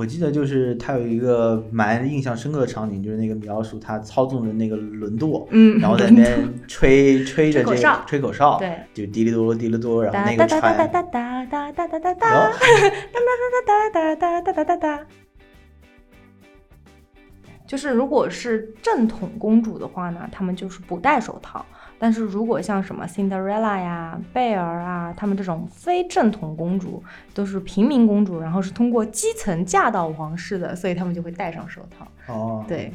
我记得就是它有一个蛮印象深刻的场景，就是那个米老鼠它操纵着那个轮舵，嗯，然后在那边吹吹着这个吹口哨对，就滴哩哆滴哩哆，然后那个船，哒哒哒哒哒哒哒哒哒哒，哒哒哒哒哒哒哒哒哒。就是如果是正统公主的话呢，她们就是不戴手套；但是如果像什么 Cinderella 呀、贝儿啊，他们这种非正统公主，都是平民公主，然后是通过基层嫁到王室的，所以他们就会戴上手套。哦，对。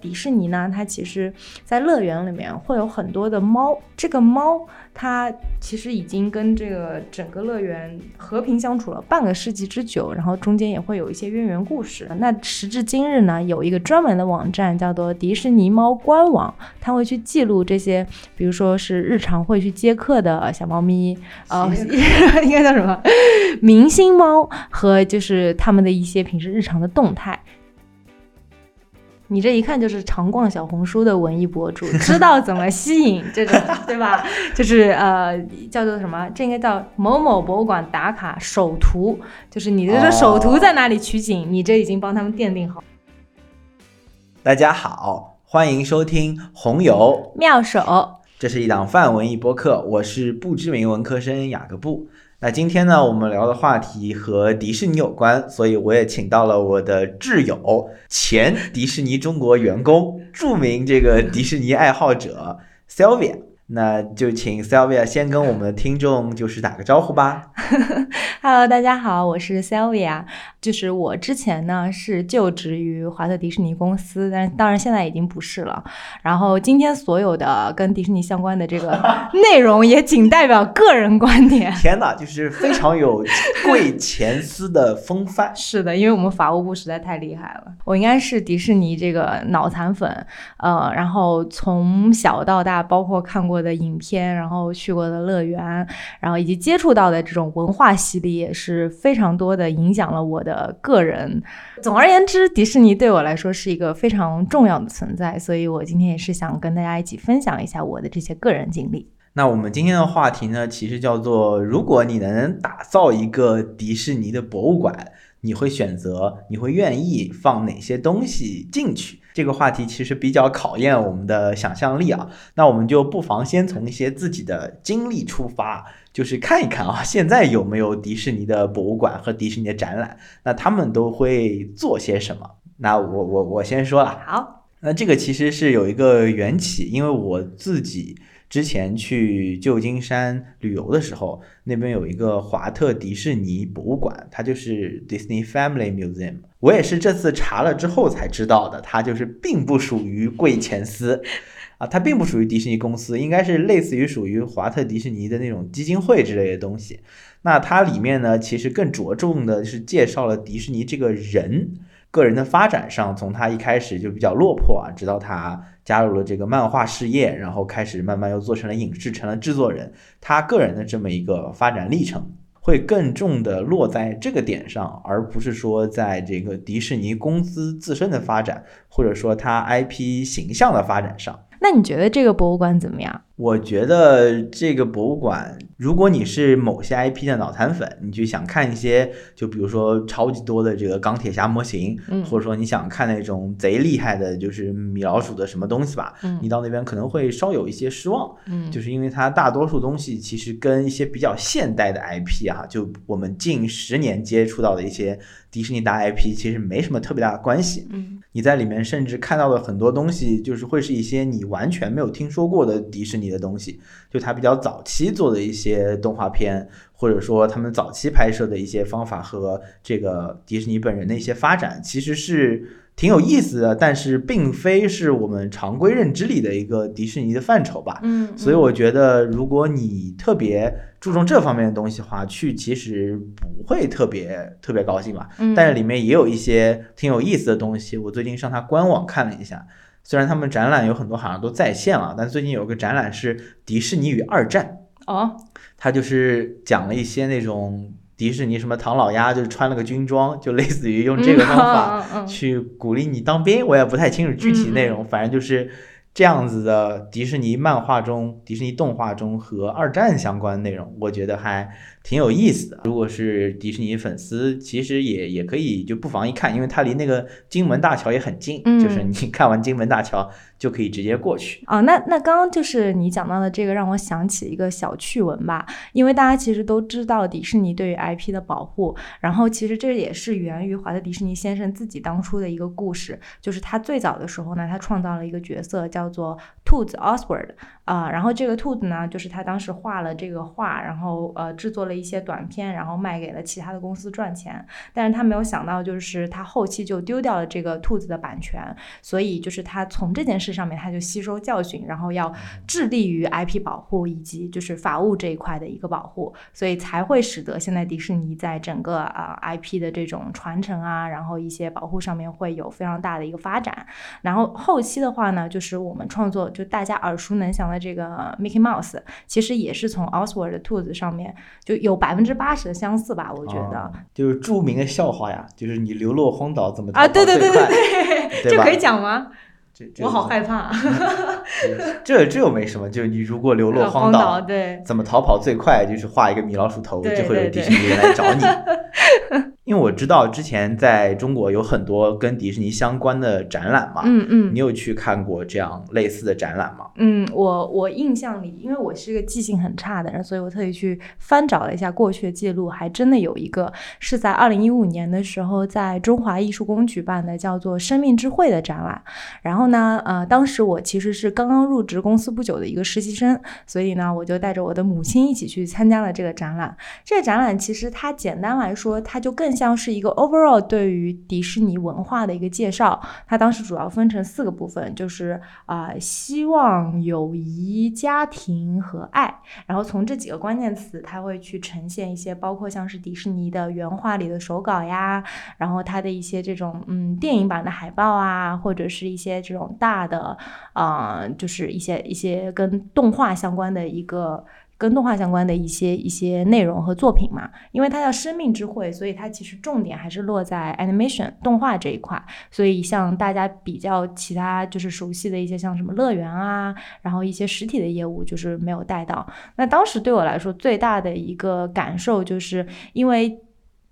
迪士尼呢，它其实，在乐园里面会有很多的猫。这个猫，它其实已经跟这个整个乐园和平相处了半个世纪之久，然后中间也会有一些渊源故事。那时至今日呢，有一个专门的网站叫做迪士尼猫官网，它会去记录这些，比如说是日常会去接客的小猫咪，呃，应该叫什么明星猫和就是他们的一些平时日常的动态。你这一看就是常逛小红书的文艺博主，知道怎么吸引这种，对吧？就是呃，叫做什么？这应该叫某某博物馆打卡首图，就是你的这首图在哪里取景，你这已经帮他们奠定好。大家好，欢迎收听红油，妙手，这是一档泛文艺播客，我是不知名文科生雅各布。那今天呢，我们聊的话题和迪士尼有关，所以我也请到了我的挚友，前迪士尼中国员工，著名这个迪士尼爱好者 Sylvia。那就请 Sylvia 先跟我们的听众就是打个招呼吧。Hello，大家好，我是 Sylvia。就是我之前呢是就职于华特迪士尼公司，但当然现在已经不是了。然后今天所有的跟迪士尼相关的这个 内容，也仅代表个人观点。天哪，就是非常有贵前司的风范。是的，因为我们法务部实在太厉害了。我应该是迪士尼这个脑残粉，呃，然后从小到大，包括看过的影片，然后去过的乐园，然后以及接触到的这种文化洗礼，也是非常多的影响了我的个人。总而言之，迪士尼对我来说是一个非常重要的存在，所以我今天也是想跟大家一起分享一下我的这些个人经历。那我们今天的话题呢，其实叫做：如果你能打造一个迪士尼的博物馆，你会选择，你会愿意放哪些东西进去？这个话题其实比较考验我们的想象力啊。那我们就不妨先从一些自己的经历出发，就是看一看啊，现在有没有迪士尼的博物馆和迪士尼的展览？那他们都会做些什么？那我我我先说了。好，那这个其实是有一个缘起，因为我自己之前去旧金山旅游的时候，那边有一个华特迪士尼博物馆，它就是 Disney Family Museum。我也是这次查了之后才知道的，它就是并不属于贵前司。啊，它并不属于迪士尼公司，应该是类似于属于华特迪士尼的那种基金会之类的东西。那它里面呢，其实更着重的是介绍了迪士尼这个人个人的发展上，从他一开始就比较落魄啊，直到他加入了这个漫画事业，然后开始慢慢又做成了影视，成了制作人，他个人的这么一个发展历程。会更重的落在这个点上，而不是说在这个迪士尼公司自身的发展，或者说它 IP 形象的发展上。那你觉得这个博物馆怎么样？我觉得这个博物馆，如果你是某些 IP 的脑残粉，你就想看一些，就比如说超级多的这个钢铁侠模型，嗯或者说你想看那种贼厉害的，就是米老鼠的什么东西吧，嗯你到那边可能会稍有一些失望。嗯，就是因为它大多数东西其实跟一些比较现代的 IP 啊，就我们近十年接触到的一些迪士尼大 IP，其实没什么特别大的关系。嗯你在里面甚至看到的很多东西，就是会是一些你完全没有听说过的迪士尼的东西，就他比较早期做的一些动画片，或者说他们早期拍摄的一些方法和这个迪士尼本人的一些发展，其实是挺有意思的，但是并非是我们常规认知里的一个迪士尼的范畴吧。嗯，所以我觉得，如果你特别注重这方面的东西的话，去其实不会特别特别高兴吧。嗯，但是里面也有一些挺有意思的东西。我最近上他官网看了一下，虽然他们展览有很多好像都在线了，但最近有个展览是迪士尼与二战，哦，它就是讲了一些那种迪士尼什么唐老鸭，就是穿了个军装，就类似于用这个方法去鼓励你当兵。我也不太清楚具体内容，反正就是这样子的迪士尼漫画中、迪士尼动画中和二战相关的内容，我觉得还挺有意思的。如果是迪士尼粉丝，其实也也可以就不妨一看，因为它离那个金门大桥也很近，嗯就是你看完金门大桥就可以直接过去。啊，那那刚刚就是你讲到的这个，让我想起一个小趣闻吧。因为大家其实都知道迪士尼对于 IP 的保护，然后其实这也是源于华特迪士尼先生自己当初的一个故事，就是他最早的时候呢，他创造了一个角色叫做兔子 Oswald 啊、然后这个兔子呢，就是他当时画了这个画，然后呃制作了一些短片，然后卖给了其他的公司赚钱，但是他没有想到，就是他后期就丢掉了这个兔子的版权，所以就是他从这件事上面他就吸收教训，然后要致力于 IP 保护以及就是法务这一块的一个保护，所以才会使得现在迪士尼在整个啊、IP 的这种传承啊，然后一些保护上面会有非常大的一个发展。然后后期的话呢，就是我们创作就大家耳熟能详的这个 Mickey Mouse，其实也是从 Oswald 的兔子上面就有百分之八十的相似吧，我觉得。哦就是著名的笑话呀，就是你流落荒岛怎么啊，对对对对对，对这可以讲吗？我好害怕。这这又没什么，就是你如果流落呃荒岛，对，怎么逃跑最快？就是画一个米老鼠头，就会有迪士尼人来找你。因为我知道之前在中国有很多跟迪士尼相关的展览嘛，嗯嗯你有去看过这样类似的展览吗？嗯，我我印象里，因为我是个记性很差的人，所以我特意去翻找了一下过去的记录，还真的有一个是在二零一五年的时候，在中华艺术宫举办的叫做“生命之会”的展览。然后呢，呃，当时我其实是刚刚入职公司不久的一个实习生，所以呢，我就带着我的母亲一起去参加了这个展览。这个展览其实它简单来说，它就更像是一个 overall 对于迪士尼文化的一个介绍。它当时主要分成四个部分，就是啊、希望、友谊、家庭和爱。然后从这几个关键词，它会去呈现一些包括像是迪士尼的原画里的手稿呀，然后它的一些这种嗯电影版的海报啊，或者是一些这种大的啊、呃就是一些一些跟动画相关的一个。跟动画相关的一些一些内容和作品嘛，因为它叫生命之会，所以它其实重点还是落在 animation 动画这一块。所以像大家比较其他就是熟悉的一些像什么乐园啊，然后一些实体的业务就是没有带到。那当时对我来说最大的一个感受就是因为。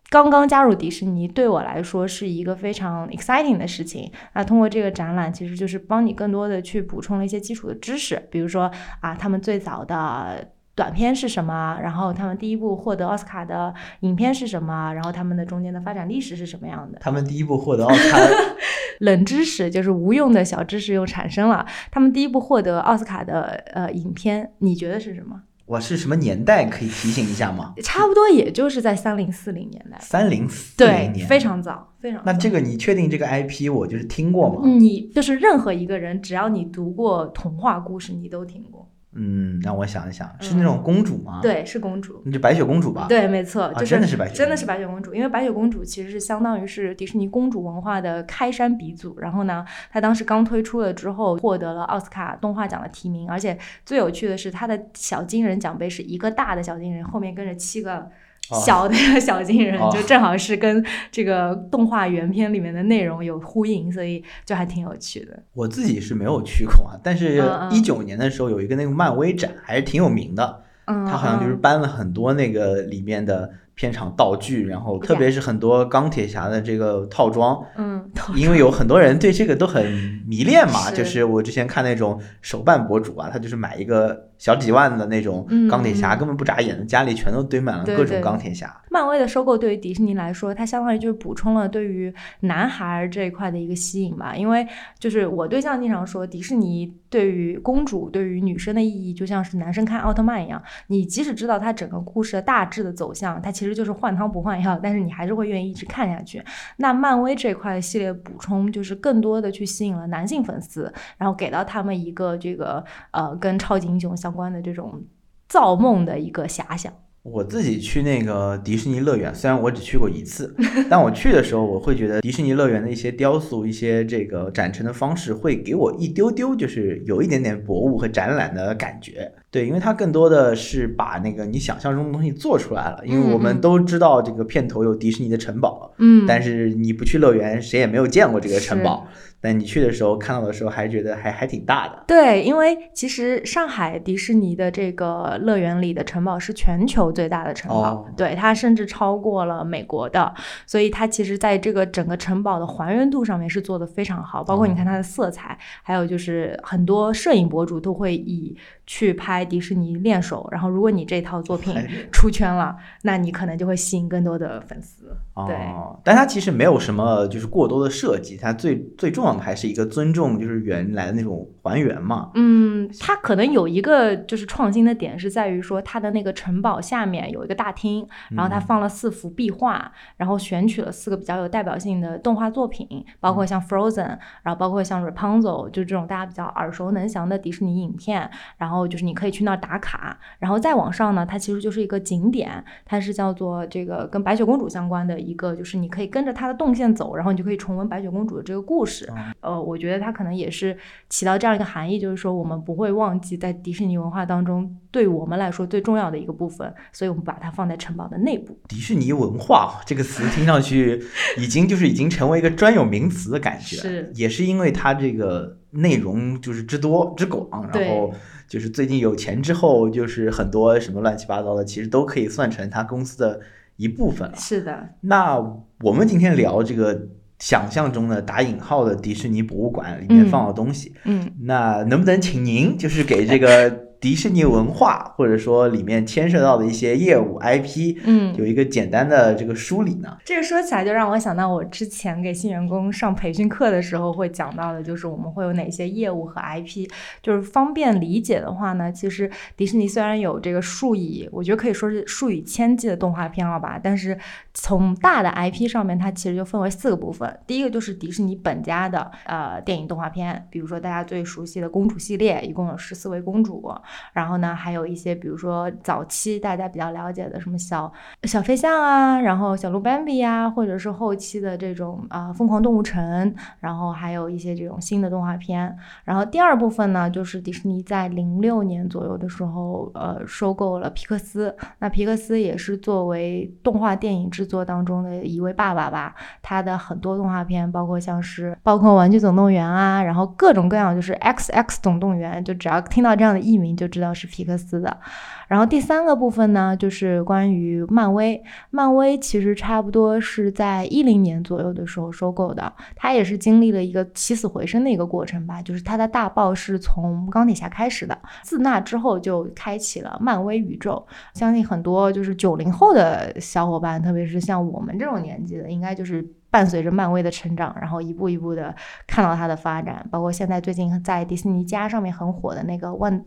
刚刚加入迪士尼对我来说是一个非常 exciting 的事情。那通过这个展览，其实就是帮你更多的去补充了一些基础的知识，比如说啊，他们最早的短片是什么，然后他们第一部获得奥斯卡的影片是什么，然后他们的中间的发展历史是什么样的。他们第一部获得奥斯卡，冷知识就是无用的小知识又产生了。他们第一部获得奥斯卡的呃影片，你觉得是什么？我是什么年代可以提醒一下吗？差不多也就是在三零四零年代，三零四对零，年，非常早，非常早。那这个你确定这个 IP 我就是听过吗？你就是任何一个人，只要你读过童话故事，你都听过。嗯，让我想一想，是那种公主吗？，对，是公主。你就白雪公主吧。，对，没错，啊就是真的是白雪真的是白雪公主，因为白雪公主其实是相当于是迪士尼公主文化的开山鼻祖。然后呢，她当时刚推出了之后，获得了奥斯卡动画奖的提名，而且最有趣的是，她的小金人奖杯是一个大的小金人，后面跟着七个。哦小的小金人哦就正好是跟这个动画原片里面的内容有呼应，所以就还挺有趣的。我自己是没有去过啊，但是一九年的时候有一个那个漫威展，还是挺有名的。嗯，他好像就是嗯搬了很多那个里面的片场道具，然后特别是很多钢铁侠的这个套装，嗯，因为有很多人对这个都很迷恋嘛。是就是我之前看那种手办博主啊，他就是买一个小几万的那种嗯钢铁侠，嗯根本不眨眼，家里全都堆满了各种钢铁侠。漫威的收购对于迪士尼来说，它相当于就是补充了对于男孩儿这一块的一个吸引吧。因为就是我对象经常说，迪士尼对于公主、对于女生的意义，就像是男生看奥特曼一样。你即使知道它整个故事的大致的走向，它其实就是换汤不换药，但是你还是会愿意一直看下去。那漫威这一块的系列补充，就是更多的去吸引了男性粉丝，然后给到他们一个这个呃跟超级英雄相相关的这种造梦的一个遐想。我自己去那个迪士尼乐园，虽然我只去过一次，但我去的时候，我会觉得迪士尼乐园的一些雕塑、一些这个展陈的方式，会给我一丢丢，就是有一点点博物和展览的感觉。对，因为它更多的是把那个你想象中的东西做出来了。因为我们都知道这个片头有迪士尼的城堡，嗯，但是你不去乐园，谁也没有见过这个城堡。但你去的时候看到的时候，还觉得还还挺大的。对，因为其实上海迪士尼的这个乐园里的城堡是全球最大的城堡，哦对它甚至超过了美国的，所以它其实在这个整个城堡的还原度上面是做的非常好，包括你看它的色彩，还有就是很多摄影博主都会以去拍迪士尼练手，然后如果你这套作品哎出圈了，那你可能就会吸引更多的粉丝。对，哦，但它其实没有什么就是过多的设计，它最最重要的还是一个尊重，就是原来的那种还原嘛。嗯，它可能有一个就是创新的点是在于说，它的那个城堡下面有一个大厅，然后它嗯放了四幅壁画，然后选取了四个比较有代表性的动画作品，包嗯括像 Frozen，然后包括像 Rapunzel，就这种大家比较耳熟能详的迪士尼影片，然后就是你可以去那儿打卡，然后再往上呢，它其实就是一个景点，它是叫做这个跟白雪公主相关的一个，就是你可以跟着它的动线走，然后你就可以重温白雪公主的这个故事。呃，我觉得它可能也是起到这样一个含义，就是说我们不会忘记在迪士尼文化当中对我们来说最重要的一个部分，所以我们把它放在城堡的内部。迪士尼文化这个词听上去已经就是已经成为一个专有名词的感觉，是也是因为它这个内容就是之多之广，然后就是最近有钱之后，就是很多什么乱七八糟的，其实都可以算成它公司的一部分了。是的，那我们今天聊这个想象中的打引号的迪士尼博物馆里面嗯。放的东西，嗯，那能不能请您就是给这个 迪士尼文化或者说里面牵涉到的一些业务 IP，嗯有一个简单的这个梳理呢？这个说起来就让我想到我之前给新员工上培训课的时候会讲到的，就是我们会有哪些业务和 IP，就是方便理解的话呢，其实迪士尼虽然有这个数以，我觉得可以说是数以千计的动画片了吧，但是从大的 IP 上面，它其实就分为四个部分。第一个就是迪士尼本家的呃电影动画片，比如说大家最熟悉的公主系列，一共有十四位公主，然后呢还有一些比如说早期大家比较了解的什么小小飞象啊，然后小鹿斑比呀，或者是后期的这种啊、疯狂动物城，然后还有一些这种新的动画片。然后第二部分呢，就是迪士尼在零六年左右的时候，呃，收购了皮克斯。那皮克斯也是作为动画电影制作当中的一位爸爸吧，他的很多动画片，包括像是包括《玩具总动员》啊，然后各种各样就是 X X 总动员，就只要听到这样的译名就知道是皮克斯的。然后第三个部分呢，就是关于漫威。漫威其实差不多是在一零年左右的时候收购的，它也是经历了一个起死回生的一个过程吧。就是它的大爆是从钢铁侠开始的，自那之后就开启了漫威宇宙。相信很多就是九零后的小伙伴，特别是像我们这种年纪的，应该就是。伴随着漫威的成长，然后一步一步的看到它的发展，包括现在最近在迪士尼家上面很火的那个万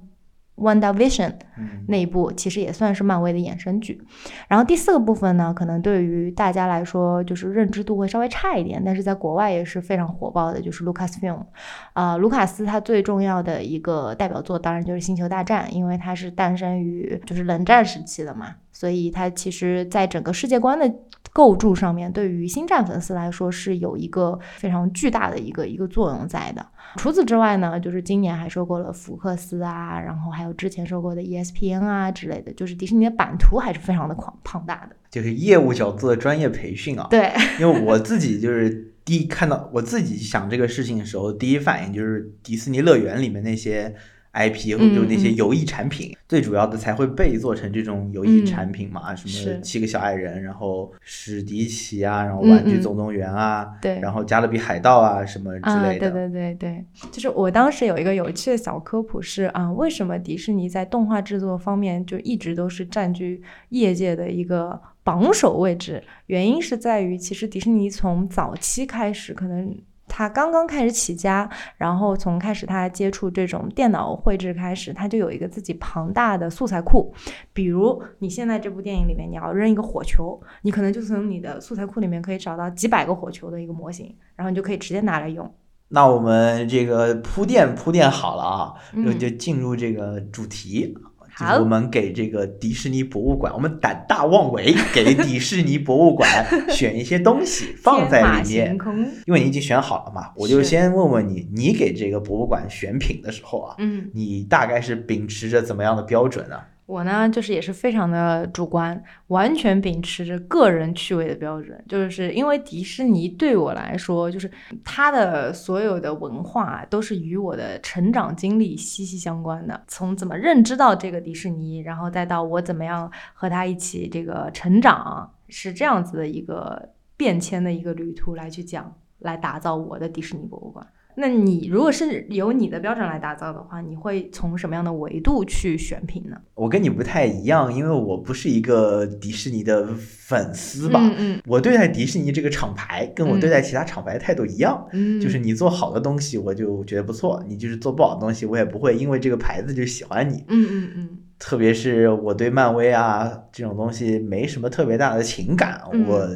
Wanda Vision，嗯，那一部其实也算是漫威的衍生剧。然后第四个部分呢，可能对于大家来说就是认知度会稍微差一点，但是在国外也是非常火爆的，就是 Lucasfilm。啊、卢卡斯他最重要的一个代表作当然就是《星球大战》，因为它是诞生于就是冷战时期的嘛，所以它其实在整个世界观的构筑上面，对于星战粉丝来说是有一个非常巨大的一个一个作用在的。除此之外呢，就是今年还收购了福克斯啊，然后还有之前收购的 E ESPN 啊之类的，就是迪士尼的版图还是非常的庞庞大的。就是业务角度的专业培训啊。对，因为我自己就是第一看到我自己想这个事情的时候，第一反应就是迪士尼乐园里面那些 IP 或者就那些嗯。游艺产品，最主要的才会被做成这种游艺嗯产品嘛，什么七个小矮人，然后史迪奇啊，然后嗯玩具嗯。总动员啊，对。然后加勒比海盗啊什么之啊，类的。对对对对，就是我当时有一个有趣的小科普是啊，为什么迪士尼在动画制作方面就一直都是占据业界的一个榜首位置？原因是在于，其实迪士尼从早期开始，可能它刚刚开始起家，然后从开始他接触这种电脑绘制开始，他就有一个自己庞大的素材库。比如你现在这部电影里面，你要扔一个火球，你可能就从你的素材库里面可以找到几百个火球的一个模型，然后你就可以直接拿来用。那我们这个铺垫铺垫好了啊，嗯就就进入这个主题。就是好我们给这个迪士尼博物馆，我们胆大妄为，给迪士尼博物馆 选一些东西放在里面因为你已经选好了嘛，我就先问问你，你给这个博物馆选品的时候啊，嗯。你大概是秉持着怎么样的标准呢？我呢，就是也是非常的主观，完全秉持着个人趣味的标准，就是因为迪士尼对我来说，就是它的所有的文化都是与我的成长经历息息相关的。从怎么认知到这个迪士尼，然后再到我怎么样和它一起这个成长，是这样子的一个变迁的一个旅途来去讲，来打造我的迪士尼博物馆。那你如果是由你的标准来打造的话，你会从什么样的维度去选品呢？我跟你不太一样，因为我不是一个迪士尼的粉丝吧。嗯嗯我对待迪士尼这个厂牌，跟我对待其他厂牌的态度一样，嗯，就是你做好的东西，我就觉得不错；你就是做不好的东西，我也不会因为这个牌子就喜欢你。嗯嗯嗯特别是我对漫威啊这种东西没什么特别大的情感，嗯我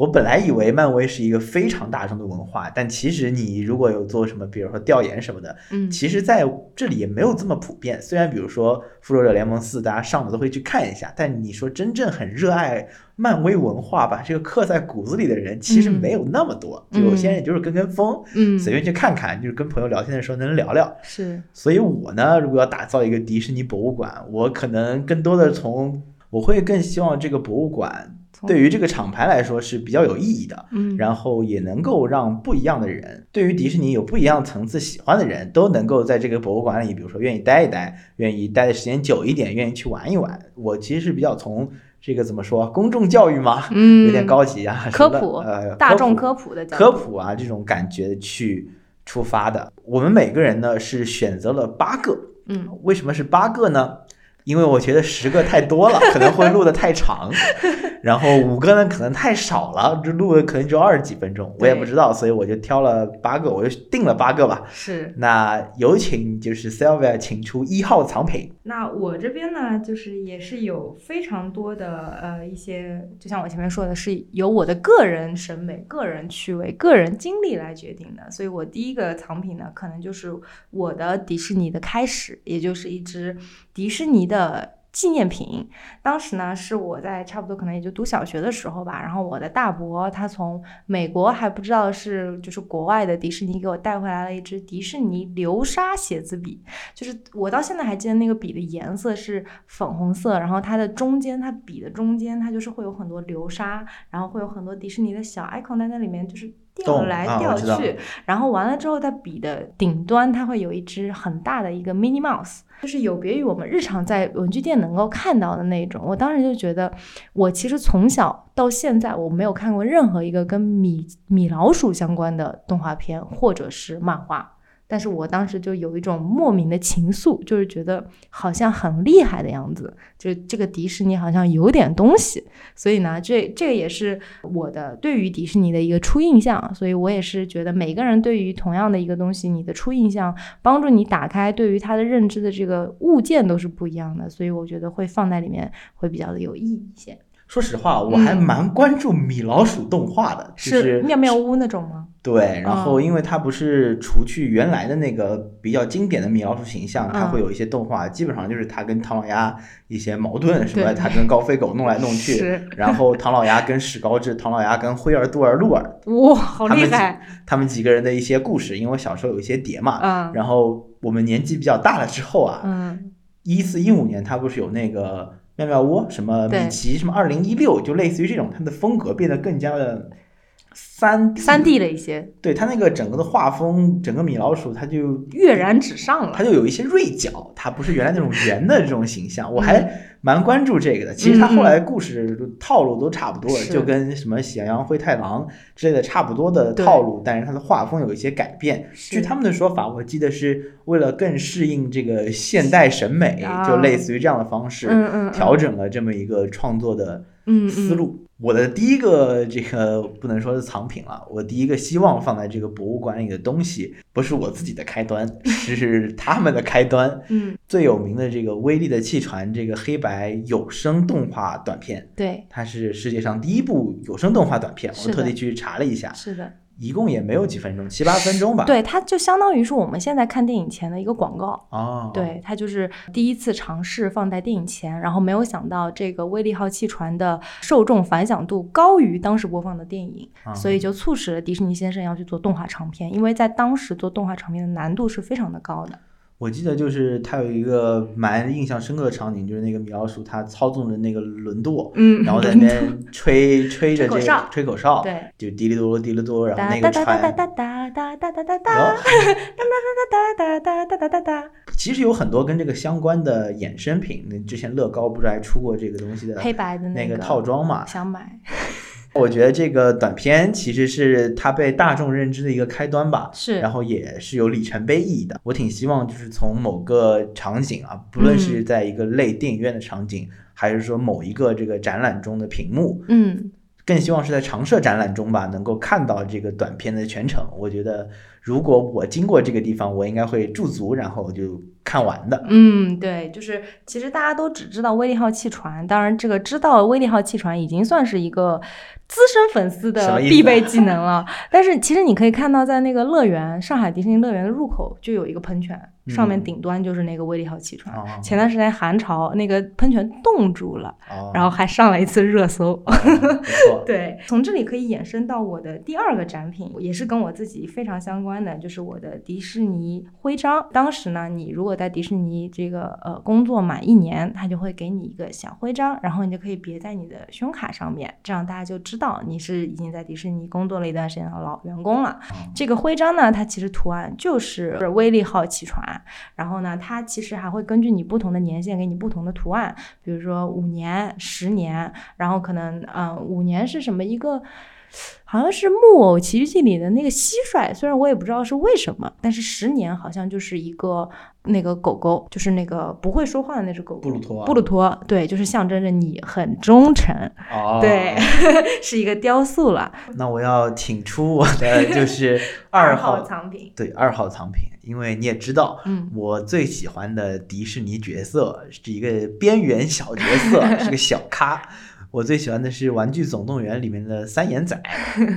我本来以为漫威是一个非常大众的文化，但其实你如果有做什么，比如说调研什么的，嗯，其实在这里也没有这么普遍。虽然比如说《复仇者联盟四》，大家上了都会去看一下，但你说真正很热爱漫威文化，把这个刻在骨子里的人，其实嗯没有那么多。嗯就有些人也就是跟跟风，嗯随便去看看，就是跟朋友聊天的时候能聊聊。是所以我呢，如果要打造一个迪士尼博物馆，我可能更多的从我会更希望这个博物馆从对于这个厂牌来说是比较有意义的。嗯，然后也能够让不一样的人，对于迪士尼有不一样层次喜欢的人，都能够在这个博物馆里，比如说愿意待一待，愿意待的时间久一点，愿意去玩一玩。我其实是比较从这个怎么说，公众教育嘛，嗯有点高级啊，科普呃，大众科科普的科普啊这种感觉去出发的。我们每个人呢是选择了八个，嗯为什么是八个呢？因为我觉得十个太多了，可能会录的太长，然后五个呢可能太少了，这录的可能只有二十几分钟，我也不知道，所以我就挑了八个，我就定了八个吧。是。那有请就是 Sylvia 请出一号藏品，那我这边呢，就是也是有非常多的呃一些，就像我前面说的，是由我的个人审美、个人趣味、个人经历来决定的。所以我第一个藏品呢，可能就是我的迪士尼的开始，也就是一只迪士尼的纪念品。当时呢，是我在差不多可能也就读小学的时候吧，然后我的大伯他从美国还不知道是就是国外的迪士尼给我带回来了一支迪士尼流沙写字笔。就是我到现在还记得那个笔的颜色是粉红色，然后它的中间，它笔的中间，它就是会有很多流沙，然后会有很多迪士尼的小 icon 在那里面，就是掉动来掉去。然后完了之后，它笔的顶端它会有一只很大的一个 Minnie Mouse，就是有别于我们日常在文具店能够看到的那种。我当时就觉得，我其实从小到现在我没有看过任何一个跟米米老鼠相关的动画片或者是漫画。但是我当时就有一种莫名的情愫，就是觉得好像很厉害的样子，就这个迪士尼好像有点东西，所以呢，这这个也是我的对于迪士尼的一个初印象，所以我也是觉得每个人对于同样的一个东西，你的初印象帮助你打开对于它的认知的这个物件都是不一样的，所以我觉得会放在里面会比较的有意义一些。说实话，我还嗯蛮关注米老鼠动画的，就是妙妙屋那种吗？对，然后哦因为它不是除去原来的那个比较经典的米老鼠形象，它嗯会有一些动画，基本上就是它跟唐老鸭一些矛盾什么，对它跟高飞狗弄来弄去，然后唐老鸭跟史高治，唐老鸭跟灰儿、杜儿、鹿儿，哇，好厉害！他们几个人的一些故事。因为我小时候有一些碟嘛，嗯然后我们年纪比较大了之后啊，嗯一四一五年它不是有那个妙妙屋，什么米奇，什么二零一六，就类似于这种，它的风格变得更加的三三 D 了一些，对它那个整个的画风，整个米老鼠它就跃然纸上了。它就有一些锐角，它不是原来那种圆的这种形象，我还嗯蛮关注这个的。其实它后来故事套路都差不多，是就跟什么喜羊羊、灰太狼之类的差不多的套路，但是它的画风有一些改变。据他们的说法，我记得是为了更适应这个现代审美，啊就类似于这样的方式嗯嗯嗯调整了这么一个创作的思路。我的第一个这个不能说是藏品了，我第一个希望放在这个博物馆里的东西，不是我自己的开端，是他们的开端。嗯，最有名的这个威力的气船这个黑白有声动画短片，对，它是世界上第一部有声动画短片，我特地去查了一下，是的，一共也没有几分钟，七八分钟吧。，对，它就相当于是我们现在看电影前的一个广告。哦，，对，它就是第一次尝试放在电影前，然后没有想到这个威力号汽船的受众反响度高于当时播放的电影，啊所以就促使了迪士尼先生要去做动画长片，因为在当时做动画长片的难度是非常的高的。我记得就是他有一个蛮印象深刻的场景，就是那个米老鼠他操纵着那个轮舵，嗯然后 在那边吹吹着这个吹口哨对，就滴哩哆滴哩哆，然后那个哒哒哒哒船，哒哒哒哒哒哒哒然后哒哒哒哒哒哒哒哒，其实有很多跟这个相关的衍生品，那之前乐高不是还出过这个东西的黑白的那个套装嘛？想买我觉得这个短片其实是它被大众认知的一个开端吧，是，然后也是有里程碑意义的。我挺希望就是从某个场景啊，不论是嗯在一个类电影院的场景，还是说某一个这个展览中的屏幕，嗯更希望是在常设展览中吧，能够看到这个短片的全程。我觉得如果我经过这个地方，我应该会驻足，然后就看完的。嗯，对，就是其实大家都只知道威利号汽船，当然这个知道威利号汽船已经算是一个资深粉丝的必备技能了。但是其实你可以看到，在那个乐园，上海迪士尼乐园的入口就有一个喷泉，上面嗯顶端就是那个威利号汽船。哦前段时间寒潮那个喷泉冻住了，哦，然后还上了一次热搜。对，从这里可以衍生到我的第二个展品，也是跟我自己非常相关的，就是我的迪士尼徽章。当时呢，你如果在迪士尼这个呃工作满一年，他就会给你一个小徽章，然后你就可以别在你的胸卡上面，这样大家就知道你是已经在迪士尼工作了一段时间的老员工了。哦这个徽章呢，它其实图案就是威力号汽船，然后呢，它其实还会根据你不同的年限给你不同的图案，比如说五年、十年，然后可能嗯、呃五年是什么一个。好像是《木偶奇遇记》里的那个蟋蟀，虽然我也不知道是为什么，但是十年好像就是一个那个狗狗，就是那个不会说话的那只狗狗。布鲁托啊布鲁托，对，就是象征着你很忠诚，哦，对，是一个雕塑了。那我要请出我的就是二号藏品，对二号藏品，因为你也知道，嗯我最喜欢的迪士尼角色是一个边缘小角色，是个小咖。我最喜欢的是《玩具总动员》里面的三眼仔，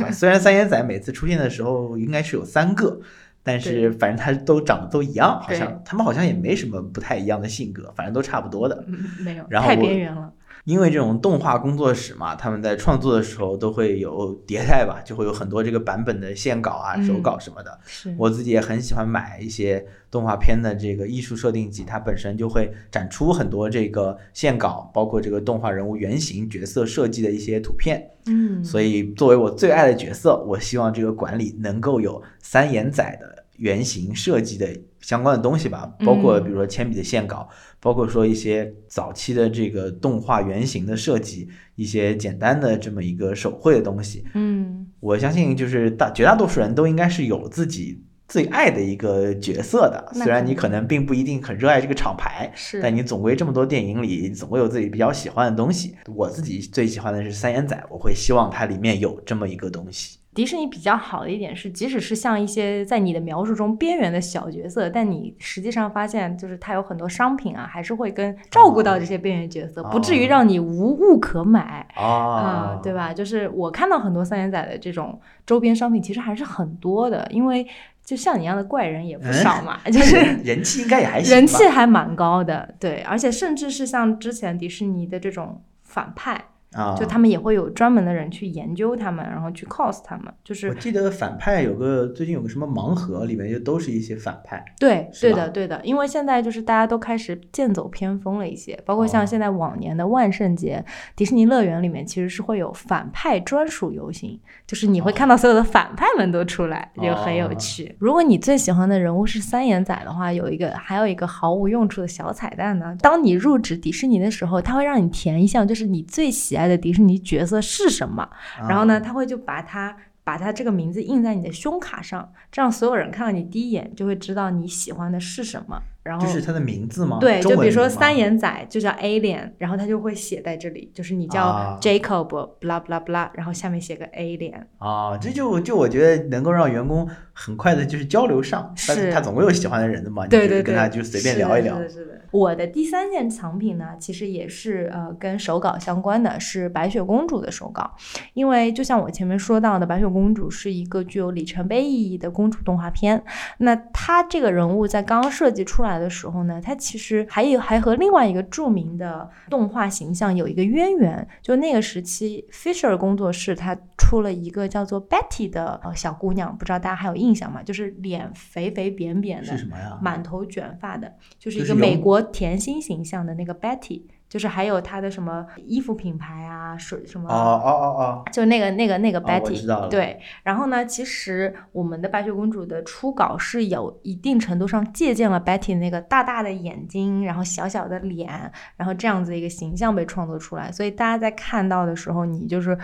啊虽然三眼仔每次出现的时候应该是有三个，但是反正他都长得都一样，好像他们好像也没什么不太一样的性格，反正都差不多的。嗯，没有，太然后我边缘了。因为这种动画工作室嘛，他们在创作的时候都会有迭代吧，就会有很多这个版本的线稿啊、嗯手稿什么的。是，我自己也很喜欢买一些动画片的这个艺术设定集，它本身就会展出很多这个线稿，包括这个动画人物原型、角色设计的一些图片。嗯，所以作为我最爱的角色，我希望这个馆里能够有三眼仔的原型设计的相关的东西吧，包括嗯比如说铅笔的线稿，包括说一些早期的这个动画原型的设计，一些简单的这么一个手绘的东西。嗯，我相信就是大绝大多数人都应该是有自己最爱的一个角色的，虽然你可能并不一定很热爱这个厂牌，是，但你总归这么多电影里，总会有自己比较喜欢的东西。我自己最喜欢的是三眼仔，我会希望它里面有这么一个东西。迪士尼比较好的一点是，即使是像一些在你的描述中边缘的小角色，但你实际上发现，就是它有很多商品啊，还是会跟照顾到这些边缘角色，不至于让你无物可买。哦嗯，对？吧？就是我看到很多三眼仔的这种周边商品，其实还是很多的，因为就像你一样的怪人也不少嘛，就是人 人气应该也还行。人气还蛮高的，对，而且甚至是像之前迪士尼的这种反派，啊，就他们也会有专门的人去研究他们，然后去 cos 他们，就是我记得反派有个最近有个什么盲盒，里面就都是一些反派。对对的对的，因为现在就是大家都开始剑走偏锋了一些，包括哦。像现在往年的万圣节，迪士尼乐园里面其实是会有反派专属游行，就是你会看到所有的反派们都出来，就很有哦。趣。如果你最喜欢的人物是三眼仔的话，有一个还有一个毫无用处的小彩蛋呢，当你入职迪士尼的时候，他会让你填一项，就是你最喜爱的迪士尼角色是什么。然后呢，啊，他会就把它把它这个名字印在你的胸卡上，这样所有人看到你第一眼就会知道你喜欢的是什么。然后就是它的名字吗？对，就比如说三眼仔就叫 Alien，然后他就会写在这里，就是你叫啊 Jacob blah blah blah，然后下面写个 Alien。啊，这就就我觉得能够让员工很快的就是交流上，但是他总会有喜欢的人的嘛，对对对，跟他就随便聊一聊是。的，是的。我的第三件藏品呢，其实也是呃跟手稿相关的，是白雪公主的手稿。因为就像我前面说到的，白雪公主是一个具有里程碑意义的公主动画片。那她这个人物在刚刚设计出来的时候呢，它其实还有还和另外一个著名的动画形象有一个渊源。就那个时期，Fisher 工作室它出了一个叫做 Betty 的呃小姑娘，不知道大家还有印象吗？就是脸肥肥扁扁的，是什么呀？满头卷发的，就是一个美国甜心形象的那个 Betty，就是还有他的什么衣服品牌啊，水什么。哦哦哦哦，就那个那个那个哦 Betty，、对，然后呢，其实我们的白雪公主的初稿是有一定程度上借鉴了 Betty 那个大大的眼睛，然后小小的脸，然后这样子一个形象被创作出来，所以大家在看到的时候，你就是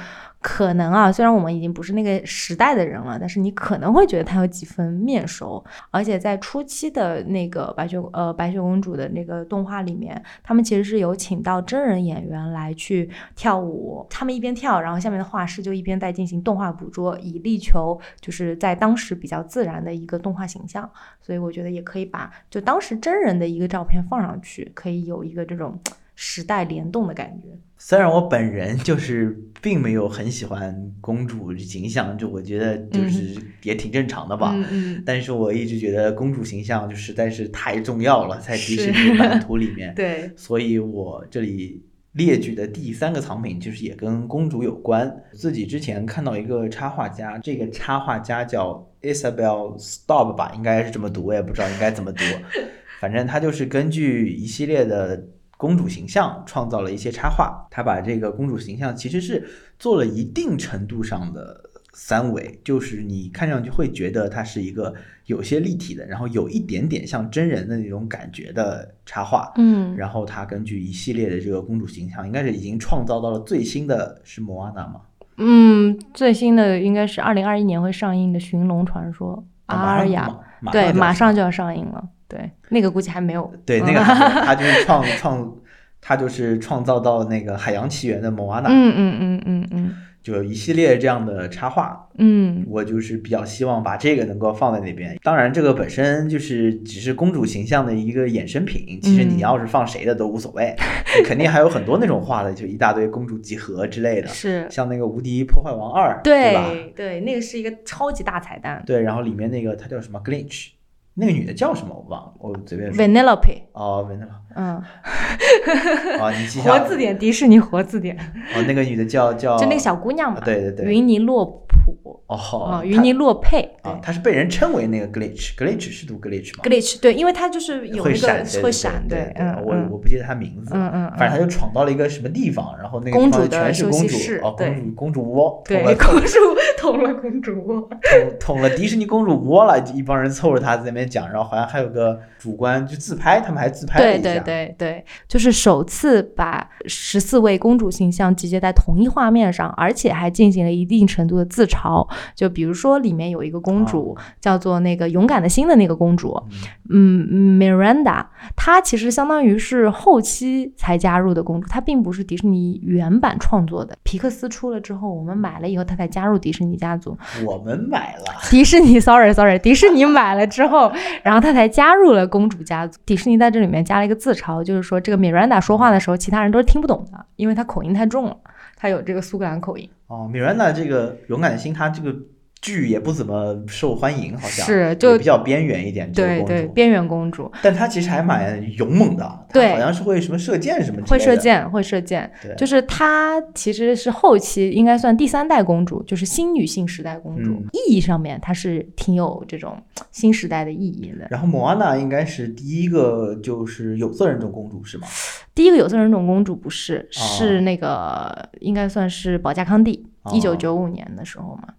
可能啊，虽然我们已经不是那个时代的人了，但是你可能会觉得她有几分面熟，而且在初期的那个白雪呃白雪公主的那个动画里面，他们其实是有请到真人演员来去跳舞，他们一边跳，然后下面的画师就一边在进行动画捕捉，以力求就是在当时比较自然的一个动画形象。所以我觉得也可以把就当时真人的一个照片放上去，可以有一个这种时代联动的感觉。虽然我本人就是并没有很喜欢公主形象，就我觉得就是也挺正常的吧。嗯嗯，但是我一直觉得公主形象就实在是太重要了，在迪士尼版 图里面。对，所以我这里列举的第三个藏品就是也跟公主有关。自己之前看到一个插画家，这个插画家叫 Isabel Staub 吧，应该是这么读，我也不知道应该怎么读。反正他就是根据一系列的公主形象创造了一些插画，他把这个公主形象其实是做了一定程度上的。三维就是你看上去会觉得它是一个有些立体的，然后有一点点像真人的那种感觉的插画，嗯，然后他根据一系列的这个公主形象，应该是已经创造到了最新的是莫阿娜吗？嗯，最新的应该是二零二一年会上映的《寻龙传说》啊阿尔雅，马对，马上就要要上映了。对，那个估计还没有。对那个 他就是创创，他就是创造到那个海洋奇缘的莫阿娜，嗯嗯嗯嗯嗯就有一系列这样的插画，嗯，我就是比较希望把这个能够放在那边。当然，这个本身就是只是公主形象的一个衍生品，其实你嗯要是放谁的都无所谓，你肯定还有很多那种画的，就一大堆公主集合之类的，是，像那个《无敌破坏王二》，对吧？对对，那个是一个超级大彩蛋对，然后里面那个它叫什么 Glitch，那个女的叫什么？我忘了，我随便说。，Vanellope，哦，Vanilla，嗯，哦，你记下活字典，迪士尼活字典，哦，那个女的叫叫就那个小姑娘嘛，啊对对对。云尼洛普，哦，啊，她云尼洛佩，啊，她是被人称为那个 Glitch，Glitch 是读 Glitch 吗？，glitch，对，因为他就是有那会闪，个会闪，对，嗯我嗯我不记得她名字，嗯嗯，反正她就闯到了一个什么地方，然后那个公主全是公主，哦，公主公主窝，对公主捅了公主窝，捅捅了迪士尼公主窝了，一帮人凑着她在那边讲，然后好像还有个主观就自拍，他们还自拍了对对一下，对对，就是首次把十四位公主形象集结在同一画面上，而且还进行了一定程度的自嘲。就比如说，里面有一个公主、叫做那个勇敢的心的那个公主，嗯，Miranda，她其实相当于是后期才加入的公主，她并不是迪士尼原版创作的。皮克斯出了之后，我们买了以后，她才加入迪士尼家族。我们买了。迪士尼，sorry sorry，迪士尼买了之后，然后她才加入了公主家族。迪士尼在这里面加了一个自嘲，就是说这个 Miranda 说话的时候，其他人都是听不懂的，因为她口音太重了，他有这个苏格兰口音。哦，米兰达这个勇敢的心，他这个剧也不怎么受欢迎，好像是就比较边缘一点。这个对对边缘公主。但她其实还蛮勇猛的，她对。好像是会什么射箭什么的，会射箭，会射箭，对，就是她其实是后期应该算第三代公主，就是新女性时代公主，嗯。意义上面她是挺有这种新时代的意义的。然后莫安娜应该是第一个就是有色人种公主是吗？第一个有色人种公主不是，哦。是那个应该算是保加康帝，哦。一九九五年的时候嘛。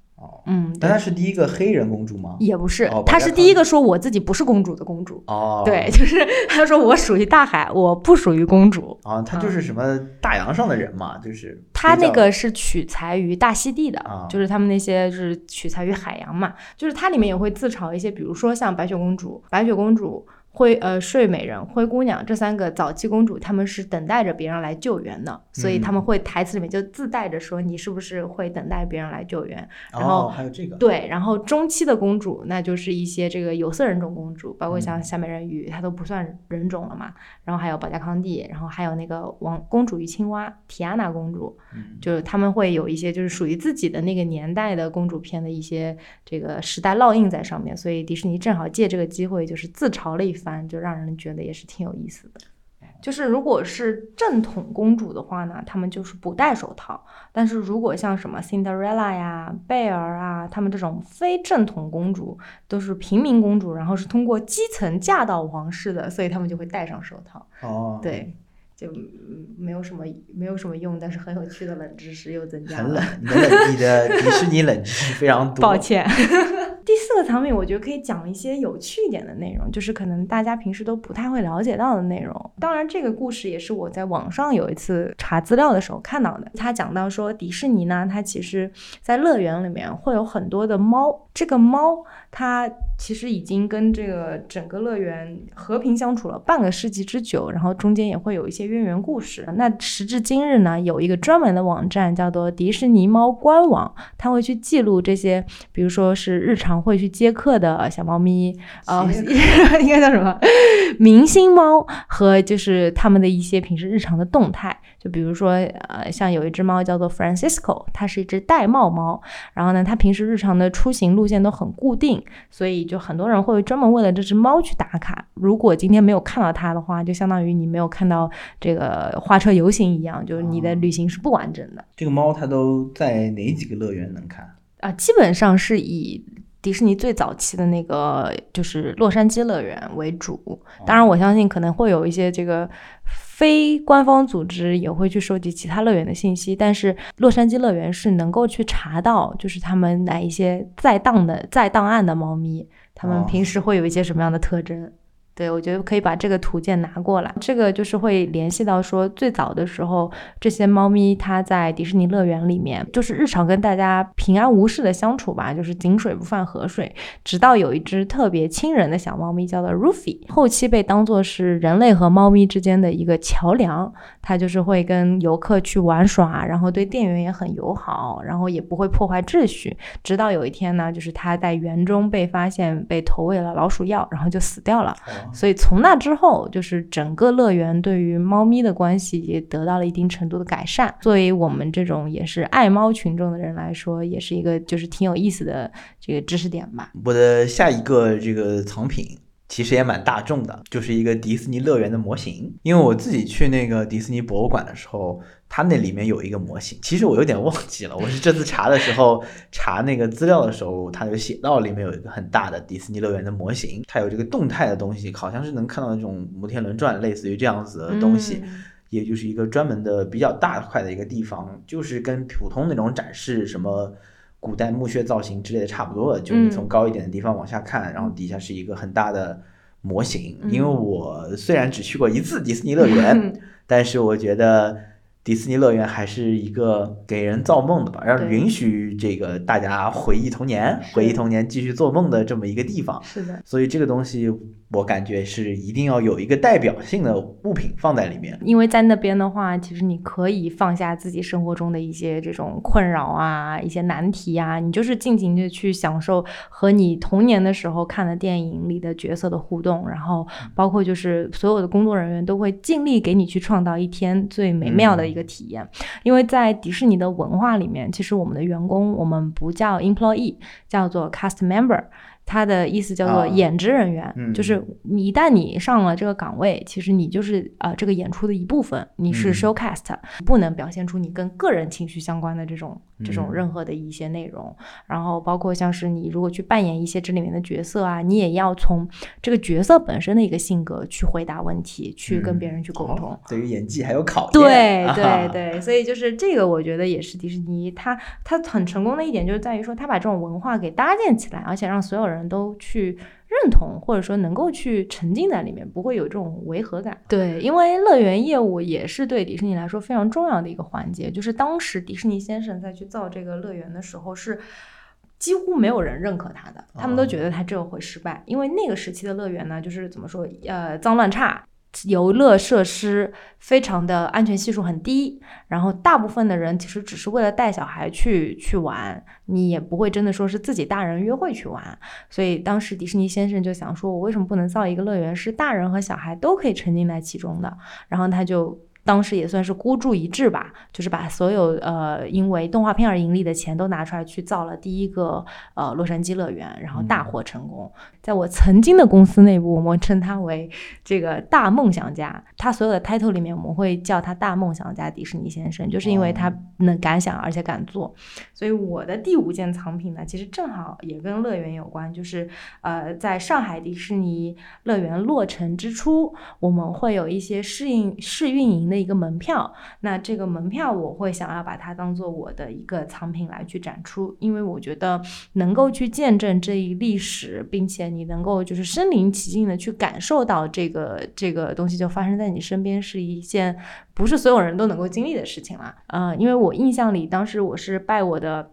哦，嗯，但她是第一个黑人公主吗？也不是哦，她是第一个说我自己不是公主的公主。哦，对，就是她说我属于大海，我不属于公主。啊，她就是什么大洋上的人嘛，就是嗯她那个是取材于大溪地的，啊就是他们那些就是取材于海洋嘛，就是它里面也会自嘲一些，比如说像白雪公主，白雪公主灰呃睡美人、灰姑娘这三个早期公主，她们是等待着别人来救援的，所以他们会台词里面就自带着说你是不是会等待别人来救援。然后还有这个对，然后中期的公主那就是一些这个有色人种公主，包括像夏美人鱼，她都不算人种了嘛。然后还有保加康帝，然后还有那个王公主与青蛙提安娜公主，就是他们会有一些就是属于自己的那个年代的公主片的一些这个时代烙印在上面，所以迪士尼正好借这个机会就是自嘲了一番。就让人觉得也是挺有意思的。就是如果是正统公主的话呢，她们就是不戴手套；但是如果像什么 Cinderella 呀、贝儿啊，她们这种非正统公主都是平民公主，然后是通过基层嫁到皇室的，所以她们就会戴上手套。哦，对，就没有什么没有什么用，但是很有趣的冷知识又增加了。很冷，你的你的迪士尼冷知识非常多。抱歉。第这个藏品，我觉得可以讲一些有趣一点的内容，就是可能大家平时都不太会了解到的内容。当然，这个故事也是我在网上有一次查资料的时候看到的。他讲到说，迪士尼呢，它其实在乐园里面会有很多的猫，这个猫它其实已经跟这个整个乐园和平相处了半个世纪之久，然后中间也会有一些渊源故事。那时至今日呢，有一个专门的网站叫做迪士尼猫官网，它会去记录这些，比如说是日。常会去接客的小猫咪，呃，应该叫什么？明星猫和就是他们的一些平时日常的动态。就比如说，呃，像有一只猫叫做 Francisco，它是一只玳瑁猫。然后呢，它平时日常的出行路线都很固定，所以就很多人会专门为了这只猫去打卡。如果今天没有看到它的话，就相当于你没有看到这个花车游行一样，就是你的旅行是不完整的。这个猫它都在哪几个乐园能看？啊，基本上是以。迪士尼最早期的那个就是洛杉矶乐园为主，当然我相信可能会有一些这个非官方组织也会去收集其他乐园的信息，但是洛杉矶乐园是能够去查到，就是他们哪一些在档的在档案的猫咪，他们平时会有一些什么样的特征。对，我觉得可以把这个图鉴拿过来。这个就是会联系到说，最早的时候，这些猫咪它在迪士尼乐园里面，就是日常跟大家平安无事的相处吧，就是井水不犯河水。直到有一只特别亲人的小猫咪叫做 Ruffy，后期被当做是人类和猫咪之间的一个桥梁。它就是会跟游客去玩耍，然后对店员也很友好，然后也不会破坏秩序。直到有一天呢，就是它在园中被发现被投喂了老鼠药，然后就死掉了。所以从那之后，就是整个乐园对于猫咪的关系也得到了一定程度的改善。作为我们这种也是爱猫群众的人来说，也是一个就是挺有意思的这个知识点吧。我的下一个这个藏品其实也蛮大众的，就是一个迪士尼乐园的模型。因为我自己去那个迪士尼博物馆的时候。它那里面有一个模型，其实我有点忘记了。我是这次查的时候查那个资料的时候，它就写到里面有一个很大的迪士尼乐园的模型，它有这个动态的东西，好像是能看到那种摩天轮转，类似于这样子的东西，也就是一个专门的比较大块的一个地方，就是跟普通那种展示什么古代墓穴造型之类的差不多的，就是你从高一点的地方往下看，然后底下是一个很大的模型。因为我虽然只去过一次迪士尼乐园，但是我觉得。迪士尼乐园还是一个给人造梦的吧，让允许这个大家回忆童年、回忆童年、继续做梦的这么一个地方。是的，所以这个东西。我感觉是一定要有一个代表性的物品放在里面，因为在那边的话，其实你可以放下自己生活中的一些这种困扰啊、一些难题啊，你就是尽情的去享受和你童年的时候看的电影里的角色的互动，然后包括就是所有的工作人员都会尽力给你去创造一天最美妙的一个体验。因为在迪士尼的文化里面，其实我们的员工我们不叫 employee，叫做 cast member。它的意思叫做演职人员，就是你一旦你上了这个岗位，其实你就是呃这个演出的一部分，你是 show cast，不能表现出你跟个人情绪相关的这种这种任何的一些内容。然后包括像是你如果去扮演一些这里面的角色啊，你也要从这个角色本身的一个性格去回答问题，去跟别人去沟通。对于演技还有考验。对对对，所以就是这个，我觉得也是迪士尼它它很成功的一点，就是在于说它把这种文化给搭建起来，而且让所有人。都去认同，或者说能够去沉浸在里面，不会有这种违和感。对，因为乐园业务也是对迪士尼来说非常重要的一个环节。就是当时迪士尼先生在去造这个乐园的时候，是几乎没有人认可他的，他们都哦觉得他这个会失败，因为那个时期的乐园呢，就是怎么说，呃，脏乱差。游乐设施非常的安全系数很低，然后大部分的人其实只是为了带小孩去去玩，你也不会真的说是自己大人约会去玩。所以当时迪士尼先生就想说，我为什么不能造一个乐园是大人和小孩都可以沉浸在其中的？然后他就当时也算是孤注一掷吧，就是把所有呃因为动画片而盈利的钱都拿出来去造了第一个呃洛杉矶乐园，然后大获成功。在我曾经的公司内部，我们称他为这个大梦想家。他所有的 title 里面，我们会叫他大梦想家迪士尼先生，就是因为他能敢想而且敢做。所以我的第五件藏品呢，其实正好也跟乐园有关，就是呃，在上海迪士尼乐园落成之初，我们会有一些试运试运营的一个门票。那这个门票，我会想要把它当做我的一个藏品来去展出，因为我觉得能够去见证这一历史，并且你能够就是身临其境的去感受到这个这个东西就发生在你身边，是一件不是所有人都能够经历的事情啦。嗯，因为我印象里，当时我是拜我的。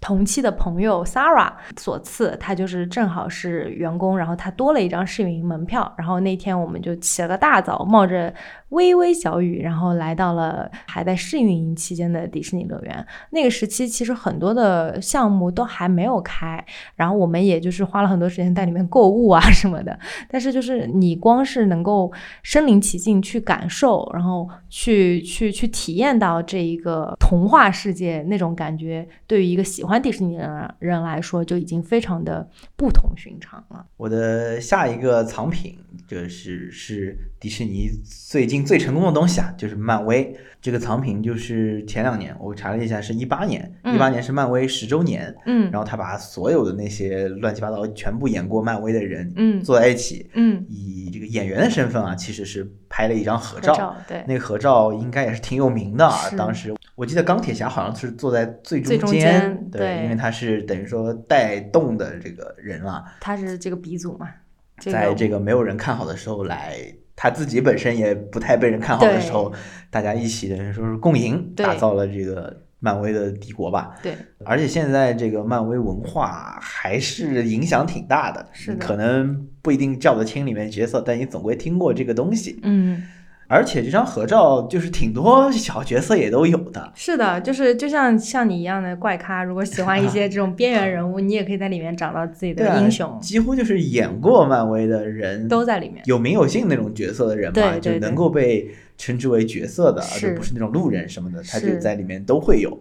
同期的朋友 Sara 所赐，他就是正好是员工，然后他多了一张试运营门票，然后那天我们就起了个大早，冒着微微小雨，然后来到了还在试运营期间的迪士尼乐园。那个时期其实很多的项目都还没有开，然后我们也就是花了很多时间在里面购物啊什么的。但是就是你光是能够身临其境去感受，然后去去去体验到这一个童话世界那种感觉，对于一个喜欢迪士尼的人人来说，就已经非常的不同寻常了。我的下一个藏品就是是迪士尼最近最成功的东西啊，就是漫威。这个藏品就是前两年我查了一下，是一八年，嗯一八年是漫威十周年，嗯然后他把所有的那些乱七八糟全部演过漫威的人嗯坐在一起，嗯，以这个演员的身份啊，其实是拍了一张合合照。对。那个合照应该也是挺有名的啊，当时我记得钢铁侠好像是坐在最最中间，间对，对因为他是等于说带动的这个人了，他是这个鼻祖嘛，这在这个没有人看好的时候来，他自己本身也不太被人看好的时候，大家一起等于说是共赢，打造了这个漫威的帝国吧。对而且现在这个漫威文化还是影响挺大的，是的可能不一定叫得清里面角色，但你总归听过这个东西。嗯。而且这张合照就是挺多小角色也都有的，是的，就是就像像你一样的怪咖，如果喜欢一些这种边缘人物，你也可以在里面找到自己的英雄，几乎就是演过漫威的人都在里面。有名有姓那种角色的人嘛，就能够被称之为角色的，而是不是那种路人什么的，他就在里面都会有。